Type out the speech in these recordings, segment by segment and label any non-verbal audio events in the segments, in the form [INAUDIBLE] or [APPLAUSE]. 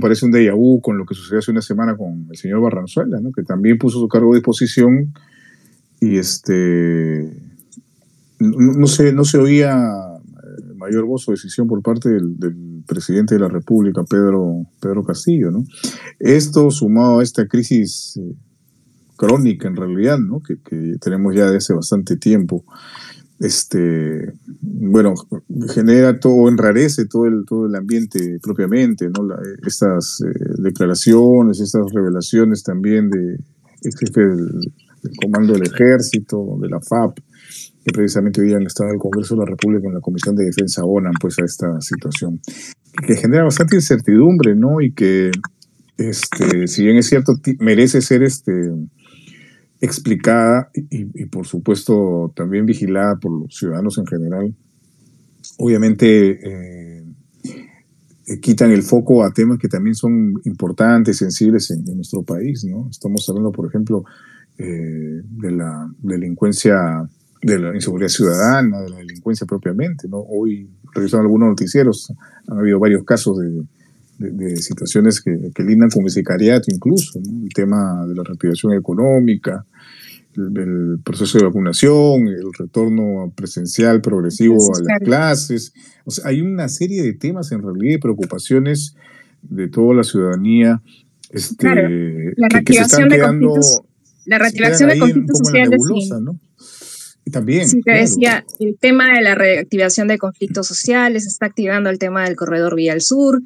Parece un déjà vu con lo que sucedió hace una semana con el señor Barranzuela, ¿no? que también puso su cargo de disposición y este no, se, no se oía eh, mayor voz o decisión por parte del, presidente de la República, Pedro, Pedro Castillo. ¿no? Esto sumado a esta crisis eh, crónica en realidad, ¿no? que, que tenemos ya desde hace bastante tiempo, este, bueno, genera todo, enrarece todo el, todo el ambiente propiamente, ¿no? estas eh, declaraciones, estas revelaciones también de jefe del, Comando del Ejército, de la FAP, que precisamente hoy han estado en el Congreso de la República en la Comisión de Defensa ONAN, pues a esta situación, que genera bastante incertidumbre, ¿no? Y que, este, si bien es cierto, merece ser este, explicada y, por supuesto también vigilada por los ciudadanos en general, obviamente eh, eh, quitan el foco a temas que también son importantes, sensibles en, nuestro país. ¿no? Estamos hablando, por ejemplo, eh, de la delincuencia, de la inseguridad ciudadana, de la delincuencia propiamente. ¿no? Hoy, revisando algunos noticieros, han habido varios casos de, de, situaciones que, que, lindan con el sicariato incluso, el tema de la reactivación económica, el, proceso de vacunación, el retorno presencial progresivo a las clases. O sea, hay una serie de temas en realidad y preocupaciones de toda la ciudadanía este, la reactivación de conflictos, la reactivación de conflictos sociales. Y también. Sí, te decía, el tema de la reactivación de conflictos sociales, está activando el tema del corredor Vía al Sur,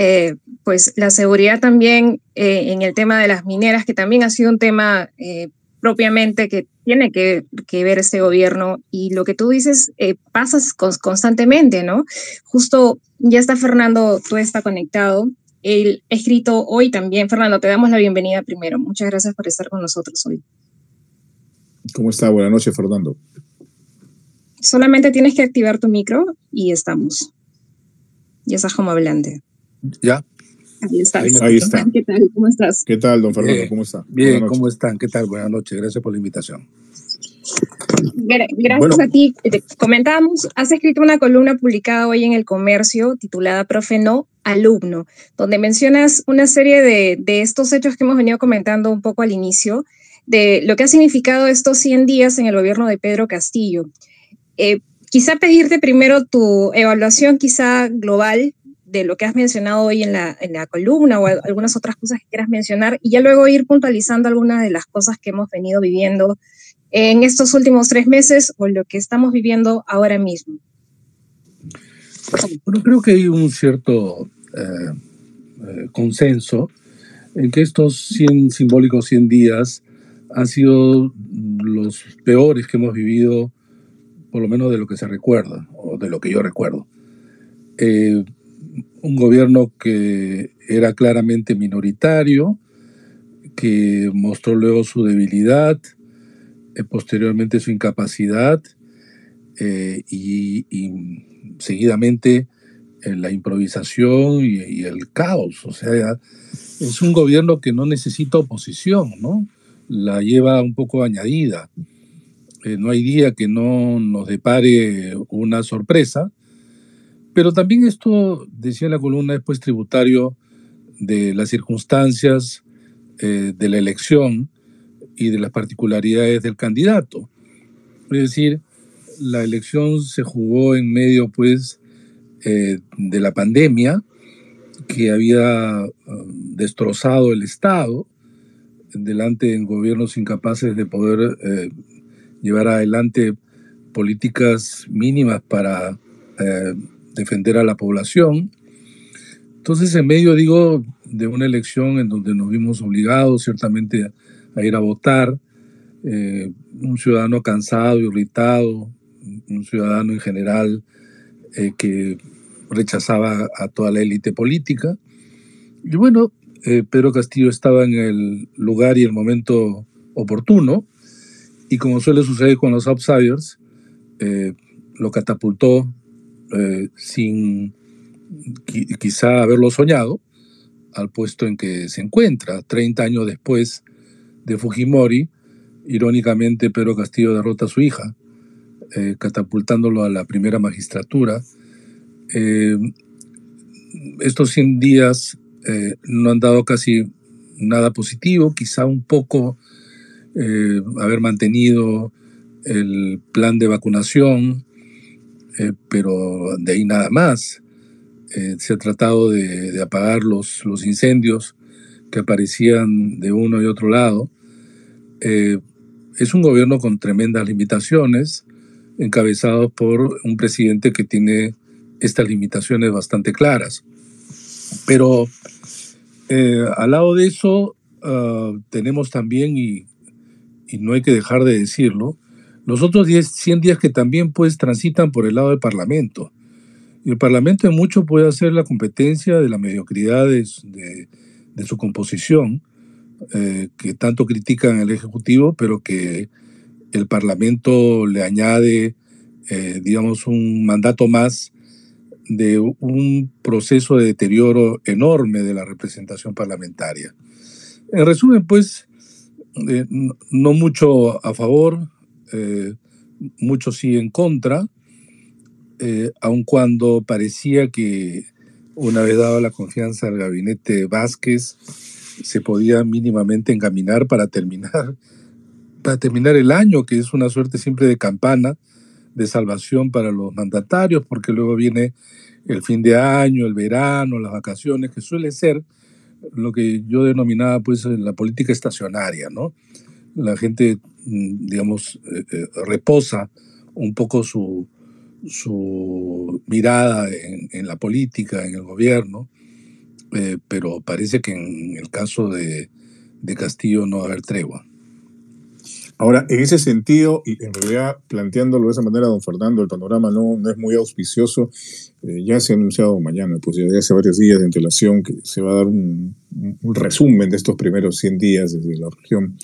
eh, pues la seguridad también eh, en el tema de las mineras, que también ha sido un tema eh, propiamente que tiene que, ver este gobierno. Y lo que tú dices pasa constantemente, ¿no? Justo ya está Fernando, tú está conectado. El escrito hoy también. Fernando, te damos la bienvenida primero. Muchas gracias por estar con nosotros hoy. ¿Cómo está? Buenas noches, Fernando. Solamente tienes que activar tu micro y estamos. Ya estás como hablante. ¿Ya? Ahí está. Ahí, está. ¿Qué tal? ¿Cómo estás? ¿Qué tal, don Fernando? ¿Cómo está? Bien, ¿cómo están? ¿Qué tal? Buenas noches. Gracias por la invitación. Gracias a ti. Te comentábamos, has escrito una columna publicada hoy en El Comercio titulada Profe No, alumno, donde mencionas una serie de, de estos hechos que hemos venido comentando un poco al inicio, de lo que ha significado estos 100 días en el gobierno de Pedro Castillo. Eh, quizá pedirte primero tu evaluación quizá global de lo que has mencionado hoy en la, en la columna o algunas otras cosas que quieras mencionar y ya luego ir puntualizando algunas de las cosas que hemos venido viviendo en estos últimos tres meses o lo que estamos viviendo ahora mismo. Bueno, creo que hay un cierto eh, eh, consenso en que estos 100 simbólicos 100 días han sido los peores que hemos vivido, por lo menos de lo que se recuerda, o de lo que yo recuerdo. Eh, un gobierno que era claramente minoritario, que mostró luego su debilidad, eh, posteriormente su incapacidad eh, y, seguidamente eh, la improvisación y, el caos. O sea, es un gobierno que no necesita oposición, ¿no? La lleva un poco añadida. no hay día que no nos depare una sorpresa pero también esto, decía la columna, es pues tributario de las circunstancias eh, de la elección y de las particularidades del candidato. Es decir, la elección se jugó en medio pues eh, de la pandemia que había um, destrozado el Estado delante de gobiernos incapaces de poder eh, llevar adelante políticas mínimas para defender a la población. Entonces, en medio, digo, de una elección en donde nos vimos obligados ciertamente a, ir a votar, eh, un ciudadano cansado, irritado, un ciudadano en general eh, que rechazaba a toda la élite política. Y bueno, eh, Pedro Castillo estaba en el lugar y el momento oportuno, y como suele suceder con los outsiders, lo catapultó eh, sin quizá haberlo soñado, al puesto en que se encuentra. 30 años después de Fujimori, irónicamente Pedro Castillo derrota a su hija, eh, catapultándolo a la primera magistratura. Eh, estos 100 días no han dado casi nada positivo, quizá un poco haber mantenido el plan de vacunación, eh, pero de ahí nada más. se ha tratado de, apagar los, los, incendios que aparecían de uno y otro lado. es un gobierno con tremendas limitaciones, encabezado por un presidente que tiene estas limitaciones bastante claras. Pero eh, al lado de eso, ah, tenemos también, y, no hay que dejar de decirlo, los otros 10, 100 días que también pues transitan por el lado del Parlamento. Y el Parlamento en mucho puede hacer la competencia de la mediocridad de, su composición, eh, que tanto critican el Ejecutivo, pero que el Parlamento le añade, eh, digamos, un mandato más de un proceso de deterioro enorme de la representación parlamentaria. En resumen, pues, eh, no mucho a favor, eh, mucho sí en contra, eh, aun cuando parecía que una vez dada la confianza al gabinete Vázquez, se podía mínimamente encaminar para terminar, para terminar el año, que es una suerte siempre de campana, de salvación para los mandatarios, porque luego viene el fin de año, el verano, las vacaciones, que suele ser lo que yo denominaba pues la política estacionaria, ¿no? La gente, digamos, eh, eh, reposa un poco su, su mirada en, la política, en el gobierno, eh, pero parece que en el caso de, de Castillo no va a haber tregua. Ahora, en ese sentido, y en realidad planteándolo de esa manera, don Fernando, el panorama no, no es muy auspicioso. Eh, ya se ha anunciado mañana, pues ya hace varios días de antelación, que se va a dar un, resumen de estos primeros 100 días desde la región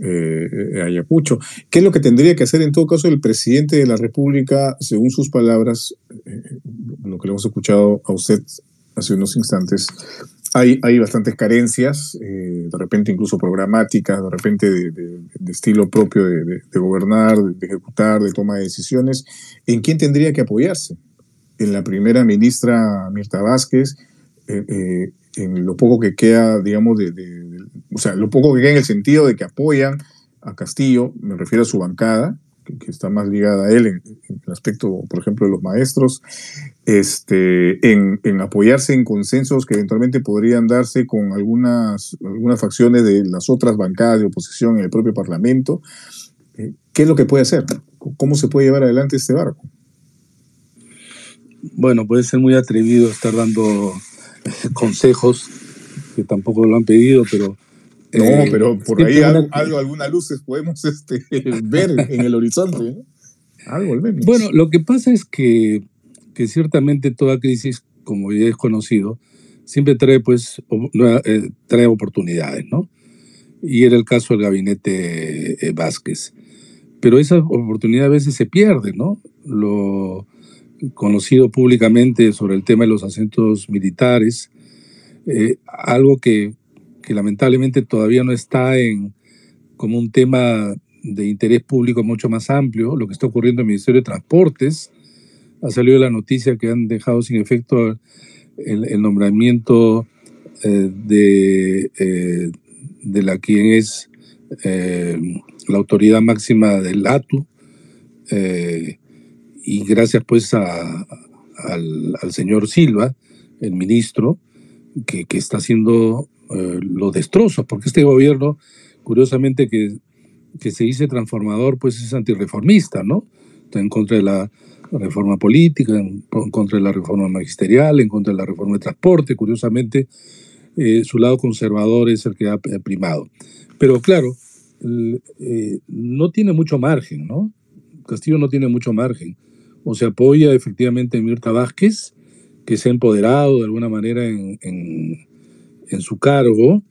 eh, Ayacucho. ¿Qué es lo que tendría que hacer en todo caso el presidente de la República, según sus palabras, eh, lo que le hemos escuchado a usted hace unos instantes, hay, hay bastantes carencias, eh, de repente incluso programáticas, de repente de, estilo propio de, gobernar, de, ejecutar, de toma de decisiones. ¿En quién tendría que apoyarse? En la primera ministra Mirta Vázquez, eh, en lo poco que queda, digamos, de, o sea, lo poco que queda en el sentido de que apoyan a Castillo, me refiero a su bancada, que, está más ligada a él en, el aspecto, por ejemplo, de los maestros, este, en, apoyarse en consensos que eventualmente podrían darse con algunas, algunas facciones de las otras bancadas de oposición en el propio Parlamento. Eh, ¿Qué es lo que puede hacer? ¿Cómo se puede llevar adelante este barco? Bueno, puede ser muy atrevido estar dando [LAUGHS] consejos que tampoco lo han pedido, pero no, eh, pero por ahí algo, algunas luces podemos este, [LAUGHS] ver en el horizonte. Algo al menos. Bueno, lo que pasa es que, que ciertamente toda crisis, como ya es conocido, siempre trae, pues, eh, trae oportunidades, ¿no? Y era el caso del gabinete eh, Vázquez. Pero esa oportunidad a veces se pierde, ¿no? Lo conocido públicamente sobre el tema de los acentos militares, algo que, que lamentablemente todavía no está en como un tema de interés público mucho más amplio, lo que está ocurriendo en el Ministerio de Transportes. Ha salido la noticia que han dejado sin efecto el, nombramiento eh, de, eh, de la quien es eh, la autoridad máxima del ATU, y gracias pues a, al, al, señor Silva, el ministro, que, que está haciendo eh, lo destrozos, porque este gobierno, curiosamente que, que se dice transformador, pues es antirreformista, ¿no? Está en contra de la reforma política, en, contra de la reforma magisterial, en contra de la reforma de transporte, curiosamente eh, su lado conservador es el que ha primado. Pero claro, eh, no tiene mucho margen, ¿no? Castillo no tiene mucho margen. O se apoya efectivamente en Mirta Vázquez, que se ha empoderado de alguna manera en, en su cargo.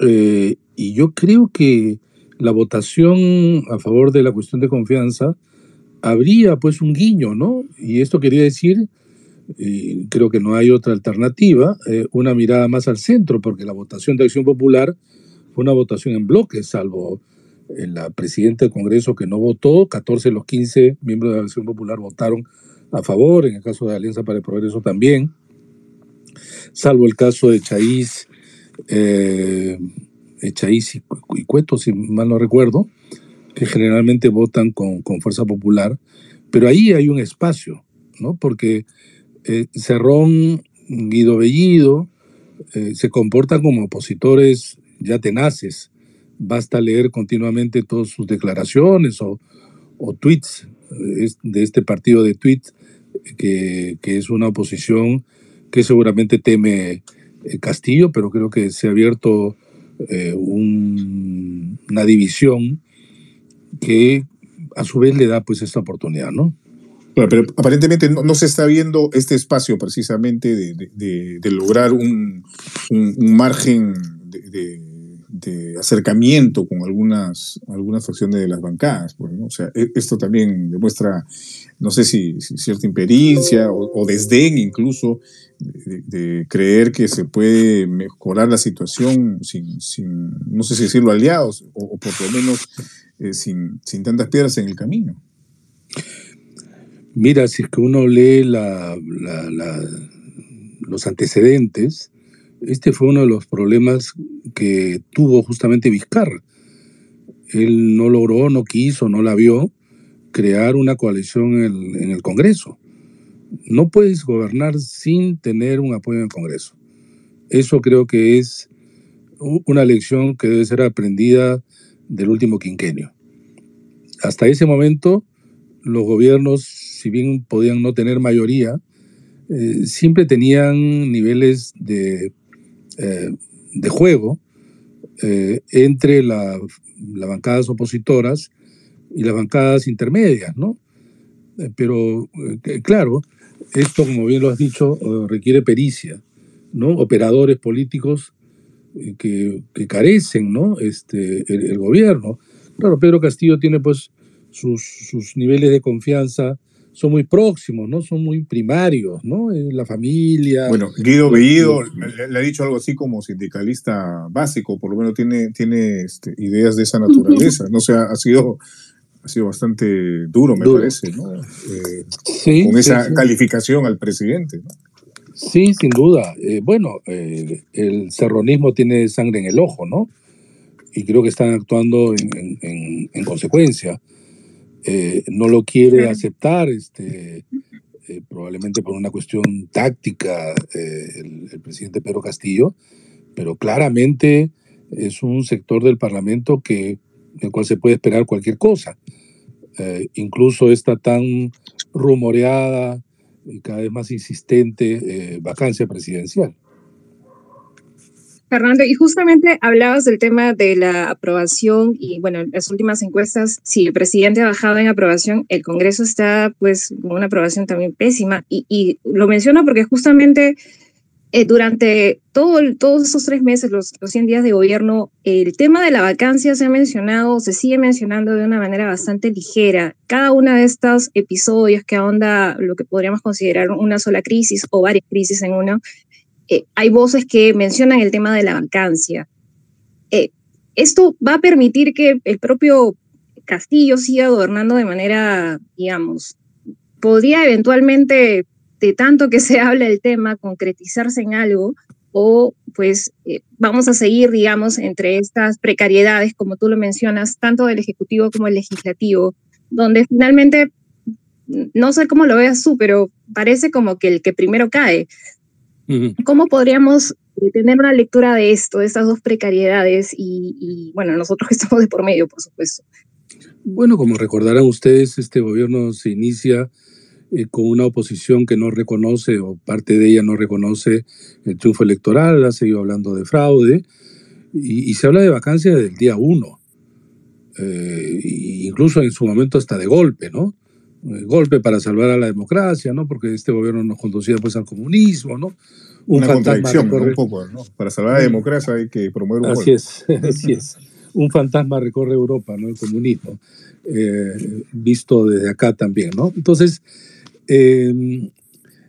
Eh, y yo creo que la votación a favor de la cuestión de confianza habría pues un guiño, ¿no? Y esto quería decir, y creo que no hay otra alternativa, eh, una mirada más al centro, porque la votación de Acción Popular fue una votación en bloque, salvo la presidenta del Congreso que no votó, 14 de los 15 miembros de la Acción Popular votaron a favor, en el caso de Alianza para el Progreso también. salvo el caso de Chaís, eh, Chaís y, Cueto, si mal no recuerdo, que generalmente votan con, con, Fuerza Popular, pero ahí hay un espacio, ¿no? Porque eh, Cerrón, Guido Bellido, eh, se comportan como opositores ya tenaces. Basta leer continuamente todas sus declaraciones o, o tweets de este partido de tweets que, que, es una oposición que seguramente teme eh, Castillo, pero creo que se ha abierto eh, un, una división que a su vez le da pues esta oportunidad, ¿no? pero aparentemente no, se está viendo este espacio precisamente de, de, lograr un, un margen de, acercamiento con algunas, algunas facciones de las bancadas. Pues. O sea, e, esto también demuestra, no sé si, cierta imperiencia o, desdén incluso de, creer que se puede mejorar la situación sin, sin no sé si decirlo, aliados o, por lo menos eh, sin, sin tantas piedras en el camino. Mira, si es que uno lee la, los antecedentes, este fue uno de los problemas que tuvo justamente Vizcarra. Él no logró, no quiso, no la vio crear una coalición en el, Congreso. No puedes gobernar sin tener un apoyo en el Congreso. Eso creo que es una lección que debe ser aprendida del último quinquenio. Hasta ese momento, los gobiernos, si bien podían no tener mayoría, eh, siempre tenían niveles de eh, de juego eh, entre las bancadas opositoras y las bancadas intermedias, ¿no? Eh, pero, claro, esto, como bien lo has dicho, requiere pericia, ¿no? Operadores políticos que, carecen, ¿no? Este, el, gobierno. Claro, Pedro Castillo tiene, pues, sus niveles de confianza son muy próximos, ¿no? Son muy primarios, ¿no? La familia. Bueno, Guido Bellido le, ha dicho algo así como sindicalista básico, por lo menos tiene, tiene este, ideas de esa naturaleza. No sé, ha sido, ha sido bastante duro, me parece, ¿no? Eh, sí, con esa calificación al presidente, ¿no? Sí, sin duda. Eh, bueno, eh, el serronismo tiene sangre en el ojo, ¿no? Y creo que están actuando en, en, en consecuencia. Eh, no lo quiere aceptar, este, eh, probablemente por una cuestión táctica, eh, el, presidente Pedro Castillo, pero claramente es un sector del Parlamento que, del cual se puede esperar cualquier cosa. incluso esta tan rumoreada y cada vez más insistente vacancia presidencial. Fernando, y justamente hablabas del tema de la aprobación y bueno, en las últimas encuestas, si el presidente ha bajado en aprobación, el Congreso está pues con una aprobación también pésima y, lo menciono porque justamente eh, durante todo, todos estos tres meses, los, los 100 días de gobierno, el tema de la vacancia se ha mencionado, se sigue mencionando de una manera bastante ligera. Cada uno de estos episodios que ahonda lo que podríamos considerar una sola crisis o varias crisis en uno, eh, hay voces que mencionan el tema de la vacancia. Eh, esto va a permitir que el propio Castillo siga gobernando de manera, digamos, podría eventualmente, de tanto que se [LAUGHS] habla del tema, concretizarse en algo, o pues eh, vamos a seguir, digamos, entre estas precariedades, como tú lo mencionas, tanto del Ejecutivo como del Legislativo, donde finalmente, no sé cómo lo veas tú, pero parece como que el que primero cae. ¿Cómo podríamos eh, tener una lectura de esto, de estas dos precariedades y, bueno, nosotros que estamos de por medio, por supuesto? Bueno, como recordarán ustedes, este gobierno se inicia eh, con una oposición que no reconoce o parte de ella no reconoce el triunfo electoral, ha seguido hablando de fraude y, se habla de vacancia desde el día uno, eh, incluso en su momento hasta de golpe, ¿no? Eh, golpe para salvar a la democracia, ¿no? Porque este gobierno nos conducía pues al comunismo, ¿no? Un Una contradicción, un poco, ¿no? Para salvar a la democracia hay que promover un Así es, [LAUGHS] así es. Un fantasma recorre Europa, ¿no? El comunismo, eh, visto desde acá también, ¿no? Entonces, em,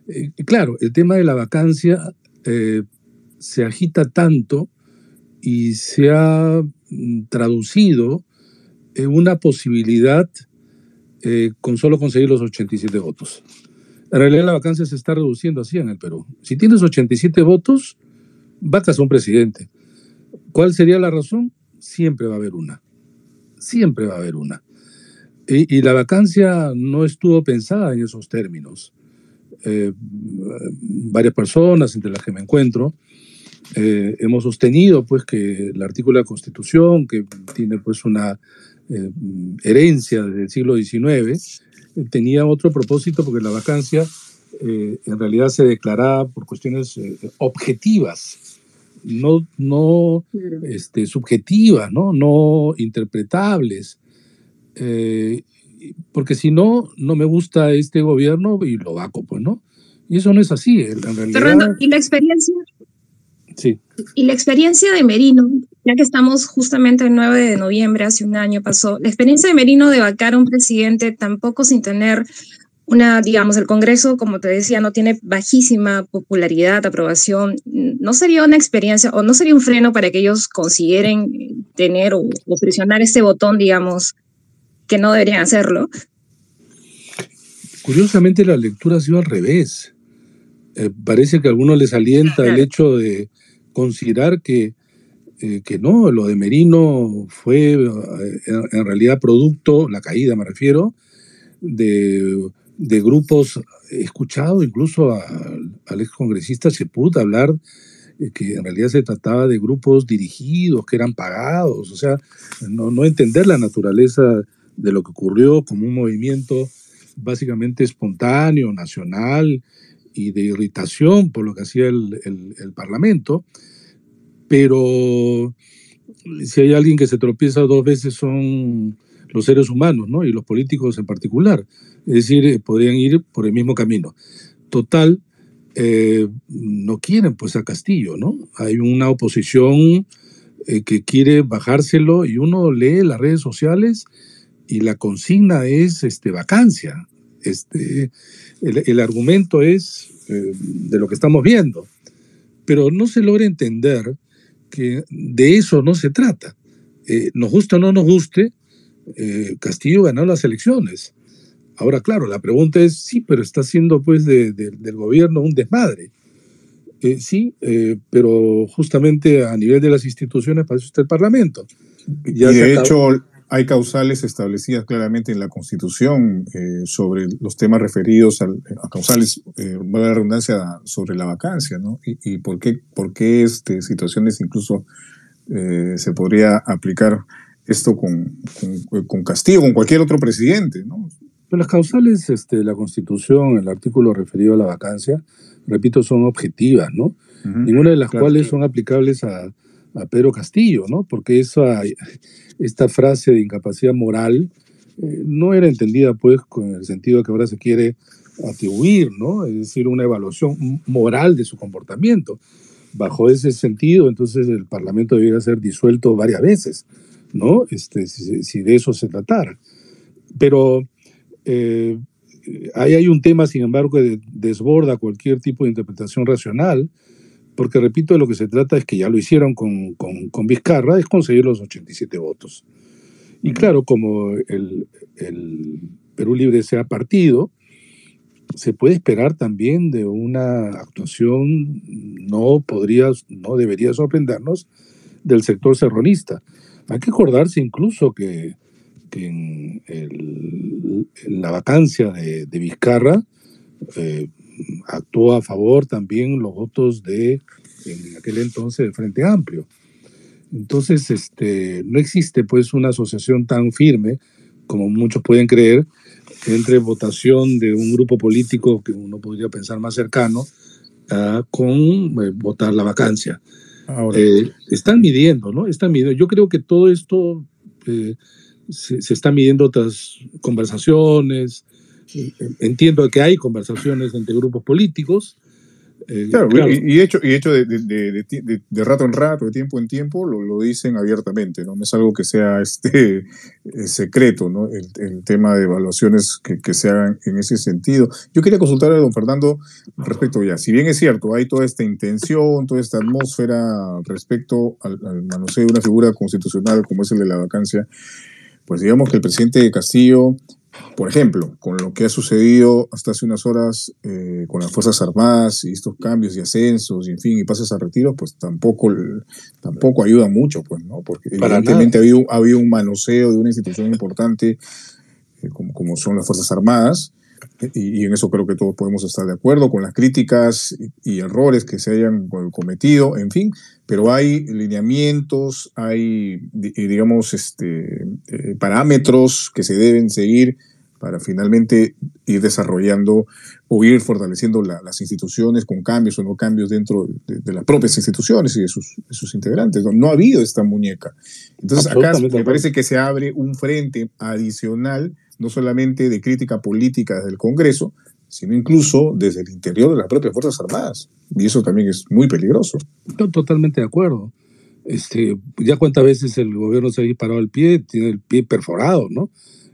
eh, claro, el tema de la vacancia se agita tanto y se ha mm, traducido en una posibilidad eh, con solo conseguir los 87 votos. En realidad la vacancia se está reduciendo así en el Perú. Si tienes 87 votos, vacas a un presidente. ¿Cuál sería la razón? Siempre va a haber una. Siempre va a haber una. Y, la vacancia no estuvo pensada en esos términos. Eh, varias personas, entre las que me encuentro, eh, hemos sostenido pues que el artículo de la Constitución, que tiene pues una eh, herencia del siglo XIX, tenía otro propósito porque la vacancia eh, en realidad se declaraba por cuestiones objetivas, no, no este, subjetivas, ¿no? no interpretables. porque si no, no me gusta este gobierno y lo vaco, pues, ¿no? Y eso no es así. En realidad, ¿y la experiencia y la experiencia de Merino, ya que estamos justamente el 9 de noviembre, hace un año pasó, la experiencia de Merino de vacar a un presidente tampoco sin tener una, digamos, el Congreso, como te decía, no tiene bajísima popularidad, aprobación, ¿no sería una experiencia o no sería un freno para que ellos consideren tener o, presionar este botón, digamos, que no deberían hacerlo? Curiosamente la lectura ha sido al revés. Eh, parece que a algunos les alienta el hecho de, considerar que, eh, que no, lo de Merino fue eh, en realidad producto, la caída me refiero, de, grupos, he escuchado incluso al excongresista Cheput hablar que en realidad se trataba de grupos dirigidos, que eran pagados, o sea, no, no entender la naturaleza de lo que ocurrió como un movimiento básicamente espontáneo, nacional, y de irritación por lo que hacía el, el, Parlamento, pero si hay alguien que se tropieza dos veces son los seres humanos, ¿no? Y los políticos en particular. Es decir, eh, podrían ir por el mismo camino. Total, eh, no quieren pues a Castillo, ¿no? Hay una oposición eh, que quiere bajárselo y uno lee las redes sociales y la consigna es este, vacancia. Este, el, argumento es de lo que estamos viendo, pero no se logra entender que de eso no se trata. Eh, nos guste o no nos guste, eh, Castillo ganó las elecciones. Ahora, claro, la pregunta es, sí, pero está haciendo pues del gobierno un desmadre. sí, pero justamente a nivel de las instituciones para eso está el Parlamento. y de hecho, hay causales establecidas claramente en la Constitución eh, sobre los temas referidos a, causales, eh, la redundancia, sobre la vacancia, ¿no? Y, por qué, por qué este, situaciones incluso eh, se podría aplicar esto con, con, castigo, con cualquier otro presidente, ¿no? las causales este, de la Constitución, el artículo referido a la vacancia, repito, son objetivas, ¿no? Ninguna de las cuales son aplicables a, a Pedro Castillo, ¿no? Porque esa, esta frase de incapacidad moral eh, no era entendida pues con el sentido que ahora se quiere atribuir, ¿no? Es decir, una evaluación moral de su comportamiento. Bajo ese sentido, entonces el Parlamento debería ser disuelto varias veces, ¿no? Este, si, de eso se tratara. Pero eh, ahí hay un tema, sin embargo, que desborda cualquier tipo de interpretación racional, porque repito, de lo que se trata es que ya lo hicieron con, con, Vizcarra, es conseguir los 87 votos. Y claro, como el, el, Perú Libre sea partido, se puede esperar también de una actuación, no podría, no debería sorprendernos, del sector serronista. Hay que acordarse incluso que, que en, la vacancia de, de Vizcarra, eh, actuó a favor también los votos de, en aquel entonces, del Frente Amplio. Entonces, este, no existe pues una asociación tan firme como muchos pueden creer entre votación de un grupo político que uno podría pensar más cercano con eh, votar la vacancia. Eh, están midiendo, ¿no? Están midiendo. Yo creo que todo esto eh, se, se, está midiendo otras conversaciones, entiendo que hay conversaciones entre grupos políticos. Eh, claro, Y, hecho, y hecho de, de, de, rato en rato, de tiempo en tiempo, lo, lo, dicen abiertamente, ¿no? No es algo que sea [LAUGHS] este, eh, secreto, ¿no? El, el, tema de evaluaciones que, que, se hagan en ese sentido. Yo quería consultarle a don Fernando respecto ya, si bien es cierto, hay toda esta intención, toda esta atmósfera respecto al, al manoseo de una figura constitucional como es el de la vacancia, pues digamos que el presidente Castillo por ejemplo, con lo que ha sucedido hasta hace unas horas eh, con las Fuerzas Armadas y estos cambios y ascensos y en fin, y pases a retiro, pues tampoco, tampoco ayuda mucho, pues, ¿no? Porque evidentemente ha habido, ha habido, un manoseo de una institución importante eh, como, como son las Fuerzas Armadas, y, en eso creo que todos podemos estar de acuerdo con las críticas y, errores que se hayan cometido, en fin, pero hay lineamientos, hay, digamos, este, eh, parámetros que se deben seguir para finalmente ir desarrollando o ir fortaleciendo las instituciones con cambios o no cambios dentro de, las propias instituciones y de sus, sus integrantes. No, no, ha habido esta muñeca. Entonces acá me parece que se abre un frente adicional no solamente de crítica política desde el Congreso, sino incluso desde el interior de las propias Fuerzas Armadas. Y eso también es muy peligroso. Estoy totalmente de acuerdo. Este, ya cuántas veces el gobierno se ha disparado el pie, tiene el pie perforado, ¿no?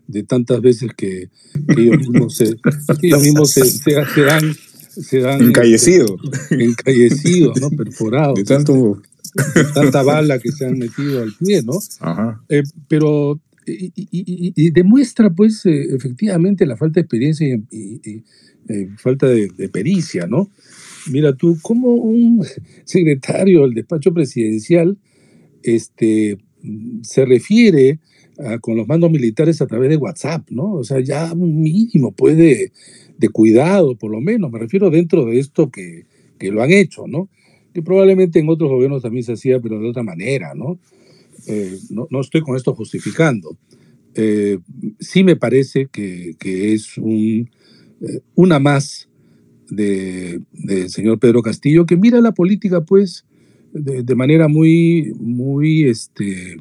De tantas veces que, ellos mismos se, ellos mismos se, dan, se dan encallecidos. Este, encallecidos, ¿no? Perforados. De tanto... tanta bala que se han metido al pie, ¿no? Ajá. Eh, pero y, demuestra, pues, eh, efectivamente la falta de experiencia y, eh, falta de, pericia, ¿no? Mira tú, como un [LAUGHS] secretario del despacho presidencial este, se refiere con los mandos militares a través de WhatsApp, ¿no? O sea, ya un mínimo puede de cuidado, por lo menos, me refiero dentro de esto que, que lo han hecho, ¿no? Que probablemente en otros gobiernos también se hacía, pero de otra manera, ¿no? Eh, no, no, estoy con esto justificando. Eh, sí me parece que, que es un, eh, una más del de señor Pedro Castillo, que mira la política pues de, de, manera muy, muy este,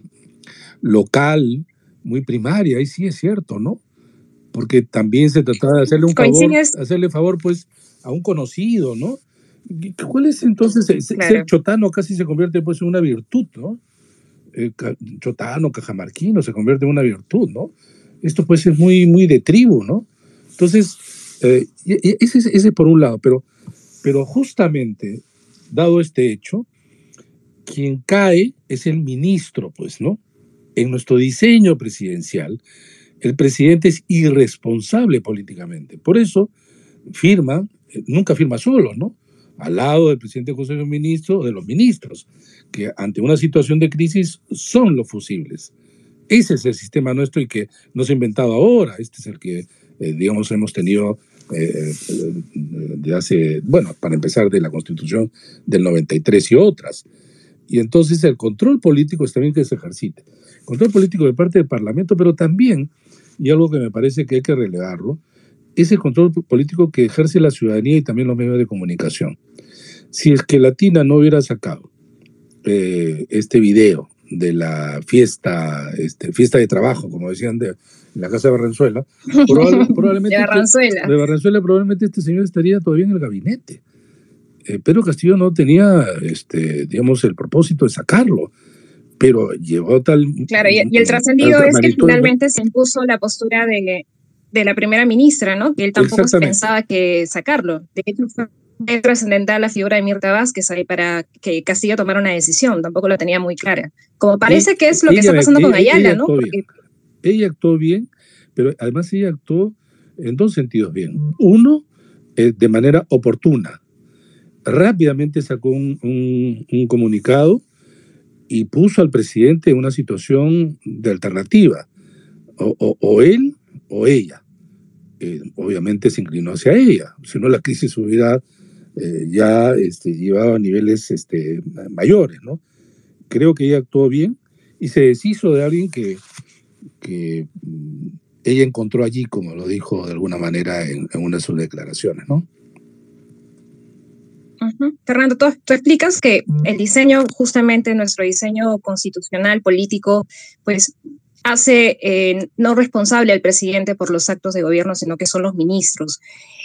local, muy primaria, y sí es cierto, ¿no? Porque también se trataba de hacerle un favor, hacerle favor pues a un conocido, ¿no? ¿Cuál es entonces? Ser chotano casi se convierte pues en una virtud, ¿no? Eh, chotano, cajamarquino, se convierte en una virtud, ¿no? Esto puede ser muy, muy de tribu, ¿no? Entonces, eh, ese, ese por un lado, pero, pero justamente, dado este hecho, quien cae es el ministro, pues, ¿no? En nuestro diseño presidencial, el presidente es irresponsable políticamente. Por eso firma, eh, nunca firma solo, ¿no? Al lado del presidente Consejo de o de los ministros que ante una situación de crisis son los fusibles. Ese es el sistema nuestro y que no se ha inventado ahora. Este es el que, eh, digamos, hemos tenido eh, de hace, bueno, para empezar, de la Constitución del 93 y otras. Y entonces el control político es también que se ejercite. Control político de parte del Parlamento, pero también, y algo que me parece que hay que relevarlo, es el control político que ejerce la ciudadanía y también los medios de comunicación. Si es que Latina no hubiera sacado eh, este video de la fiesta, este, fiesta de trabajo, como decían de, en la casa de Barranzuela, [LAUGHS] probablemente, de Barranzuela. de Barranzuela, probablemente este señor estaría todavía en el gabinete. Eh, Pedro Castillo no tenía, este, digamos, el propósito de sacarlo, pero llevó tal... Claro, y, el trascendido es que finalmente se impuso la postura de, de la primera ministra, ¿no? Que él tampoco pensaba que sacarlo. De hecho, fue trascendental la figura de Mirta Vázquez ahí para que Castillo tomara una decisión, tampoco la tenía muy clara. Como parece que es lo que está pasando con Ayala, ¿no? Ella actuó bien, pero además ella actuó en dos sentidos bien. Uno, eh, de manera oportuna. Rápidamente sacó un, un, comunicado y puso al presidente en una situación de alternativa. O, o, él o ella. Obviamente se inclinó hacia ella, si no la crisis hubiera eh, ya este, llevaba a niveles este, mayores, ¿no? Creo que ella actuó bien y se deshizo de alguien que, que mm, ella encontró allí, como lo dijo de alguna manera en, una de sus declaraciones, ¿no? Fernando, tú, explicas que el diseño, justamente nuestro diseño constitucional, político, pues hace eh, no responsable al presidente por los actos de gobierno, sino que son los ministros.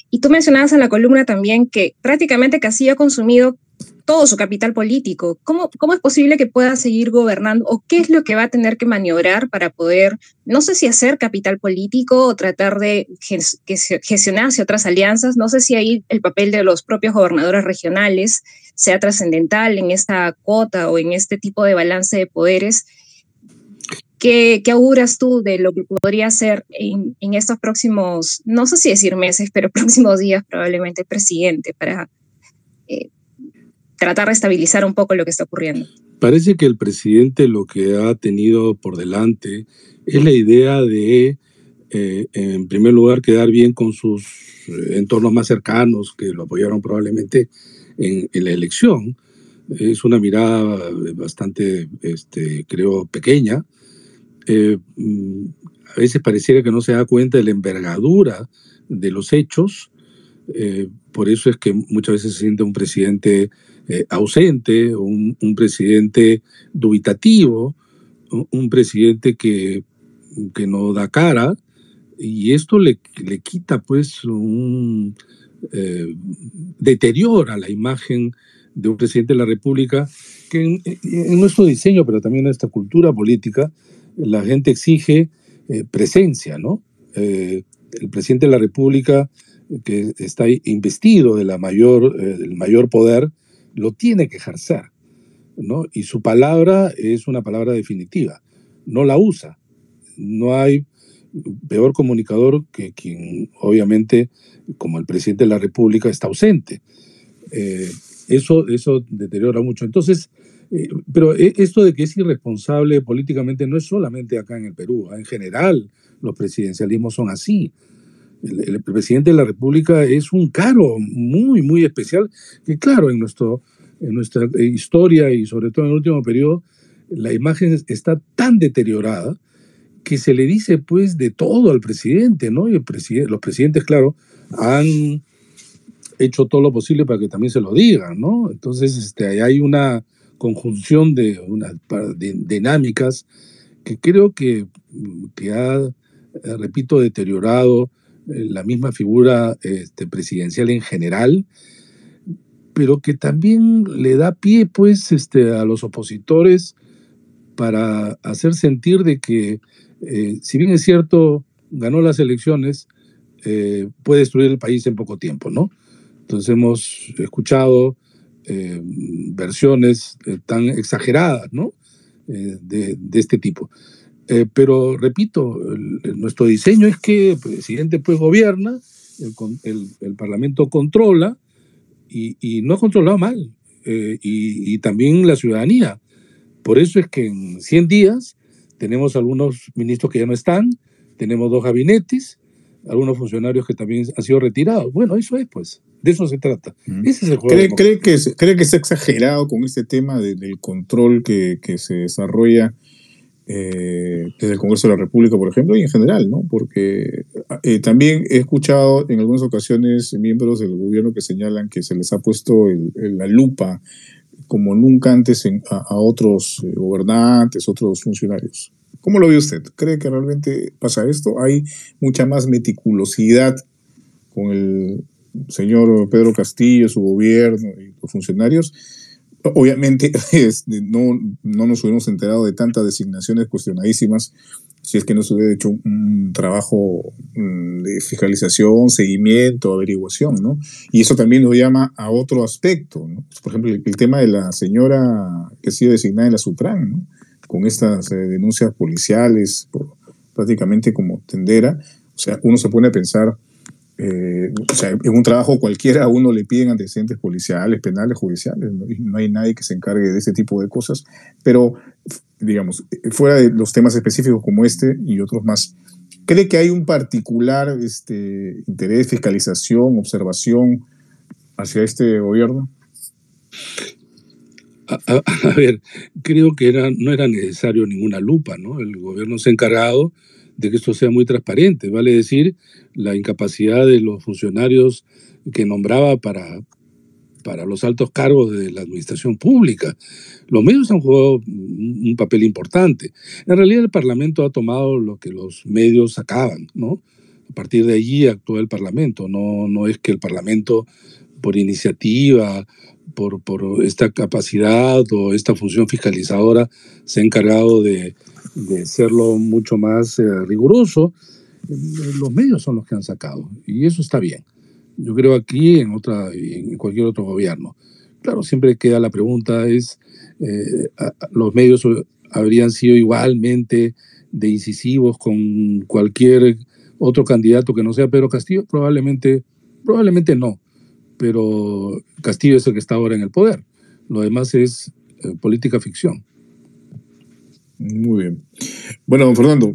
Y tú mencionabas en la columna también que prácticamente Castillo ha consumido todo su capital político. ¿Cómo, ¿Cómo es posible que pueda seguir gobernando o qué es lo que va a tener que maniobrar para poder, no sé si hacer capital político o tratar de gestionarse otras alianzas? No sé si ahí el papel de los propios gobernadores regionales sea trascendental en esta cuota o en este tipo de balance de poderes. ¿Qué, auguras tú de lo que podría ser en, estos próximos, no sé si decir meses, pero [LAUGHS] próximos días probablemente presidente para eh, tratar de estabilizar un poco lo que está ocurriendo? Parece que el presidente lo que ha tenido por delante es la idea de, eh, en primer lugar, quedar bien con sus eh, entornos más cercanos que lo apoyaron probablemente en, la elección. Es una mirada bastante, este, creo, pequeña, eh, mm, a veces pareciera que no se da cuenta de la envergadura de los hechos. Eh, por eso es que muchas veces se siente un presidente eh, ausente, un, presidente dubitativo, un presidente que, que, no da cara, y esto le, le quita pues un deteriora la imagen de un presidente de la República que en, en, nuestro diseño, pero también en nuestra cultura política, la gente exige eh, presencia, ¿no? Eh, el presidente de la República, que está investido eh, del mayor poder, lo tiene que ejercer, ¿no? Y su palabra es una palabra definitiva, no la usa. No hay peor comunicador que quien, obviamente, como el presidente de la República, está ausente. eso, eso deteriora mucho. Entonces, eh, pero e, esto de que es irresponsable políticamente no es solamente acá en el Perú, en general los presidencialismos son así. El, presidente de la República es un caro muy, muy especial, que claro, en, nuestro, en nuestra historia y sobre todo en el último periodo, la imagen está tan deteriorada que se le dice pues de todo al presidente, ¿no? Y el los presidentes, claro, han hecho todo lo posible para que también se lo digan, ¿no? Entonces, este, hay una, conjunción de unas dinámicas que creo que, que ha, eh, repito, deteriorado eh, la misma figura este, presidencial en general, pero que también le da pie pues, este, a los opositores para hacer sentir de que, eh, si bien es cierto, ganó las elecciones, puede destruir el país en poco tiempo, ¿no? Entonces hemos escuchado eh, versiones eh, tan exageradas ¿no? Eh, de, este tipo. pero repito, nuestro diseño es que el presidente pues gobierna, el, Parlamento controla y, no ha controlado mal, y, también la ciudadanía. Por eso es que en 100 días tenemos algunos ministros que ya no están, tenemos dos gabinetes, algunos funcionarios que también han sido retirados. Bueno, eso es, pues. De eso se trata. Ese es el juego. ¿Cree, que, ¿Cree que está exagerado con este tema del control que, se desarrolla eh, desde el Congreso de la República, por ejemplo, y en general, ¿no? Porque eh, también he escuchado en algunas ocasiones miembros del gobierno que señalan que se les ha puesto la lupa como nunca antes a, otros eh, gobernantes, otros funcionarios. ¿Cómo lo ve usted? ¿Cree que realmente pasa esto? ¿Hay mucha más meticulosidad con el señor Pedro Castillo, su gobierno y los funcionarios, obviamente [LAUGHS] no, no nos hubiéramos enterado de tantas designaciones cuestionadísimas si es que no se hubiera hecho un, trabajo mm, de fiscalización, seguimiento, averiguación, ¿no? Y eso también nos llama a otro aspecto, ¿no? Por ejemplo, el, tema de la señora que ha sido designada en la SUPRAN, ¿no? Con estas eh, denuncias policiales, por, prácticamente como tendera, o sea, uno se pone a pensar eh, o sea, en un trabajo cualquiera a uno le piden antecedentes policiales, penales, judiciales, ¿no? no hay nadie que se encargue de ese tipo de cosas, pero digamos, fuera de los temas específicos como este y otros más, ¿cree que hay un particular este, interés, fiscalización, observación hacia este gobierno? A, ver, creo que era, no era necesario ninguna lupa, ¿no? El gobierno se ha encargado de que esto sea muy transparente, vale decir, la incapacidad de los funcionarios que nombraba para, para los altos cargos de la administración pública. Los medios han jugado un papel importante. En realidad el Parlamento ha tomado lo que los medios sacaban, ¿no? A partir de allí actuó el Parlamento. No, no es que el Parlamento, por iniciativa, por, por esta capacidad o esta función fiscalizadora, se ha encargado de, de serlo mucho más eh, riguroso, eh, los medios son los que han sacado y eso está bien. Yo creo aquí en otra en cualquier otro gobierno. Claro, siempre queda la pregunta es eh, los medios habrían sido igualmente de incisivos con cualquier otro candidato que no sea Pedro Castillo? Probablemente, probablemente no, pero Castillo es el que está ahora en el poder. Lo demás es eh, política ficción. Muy bien. Bueno, don Fernando,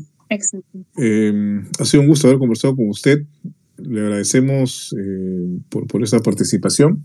eh, ha sido un gusto haber conversado con usted. Le agradecemos eh, por, por esa participación.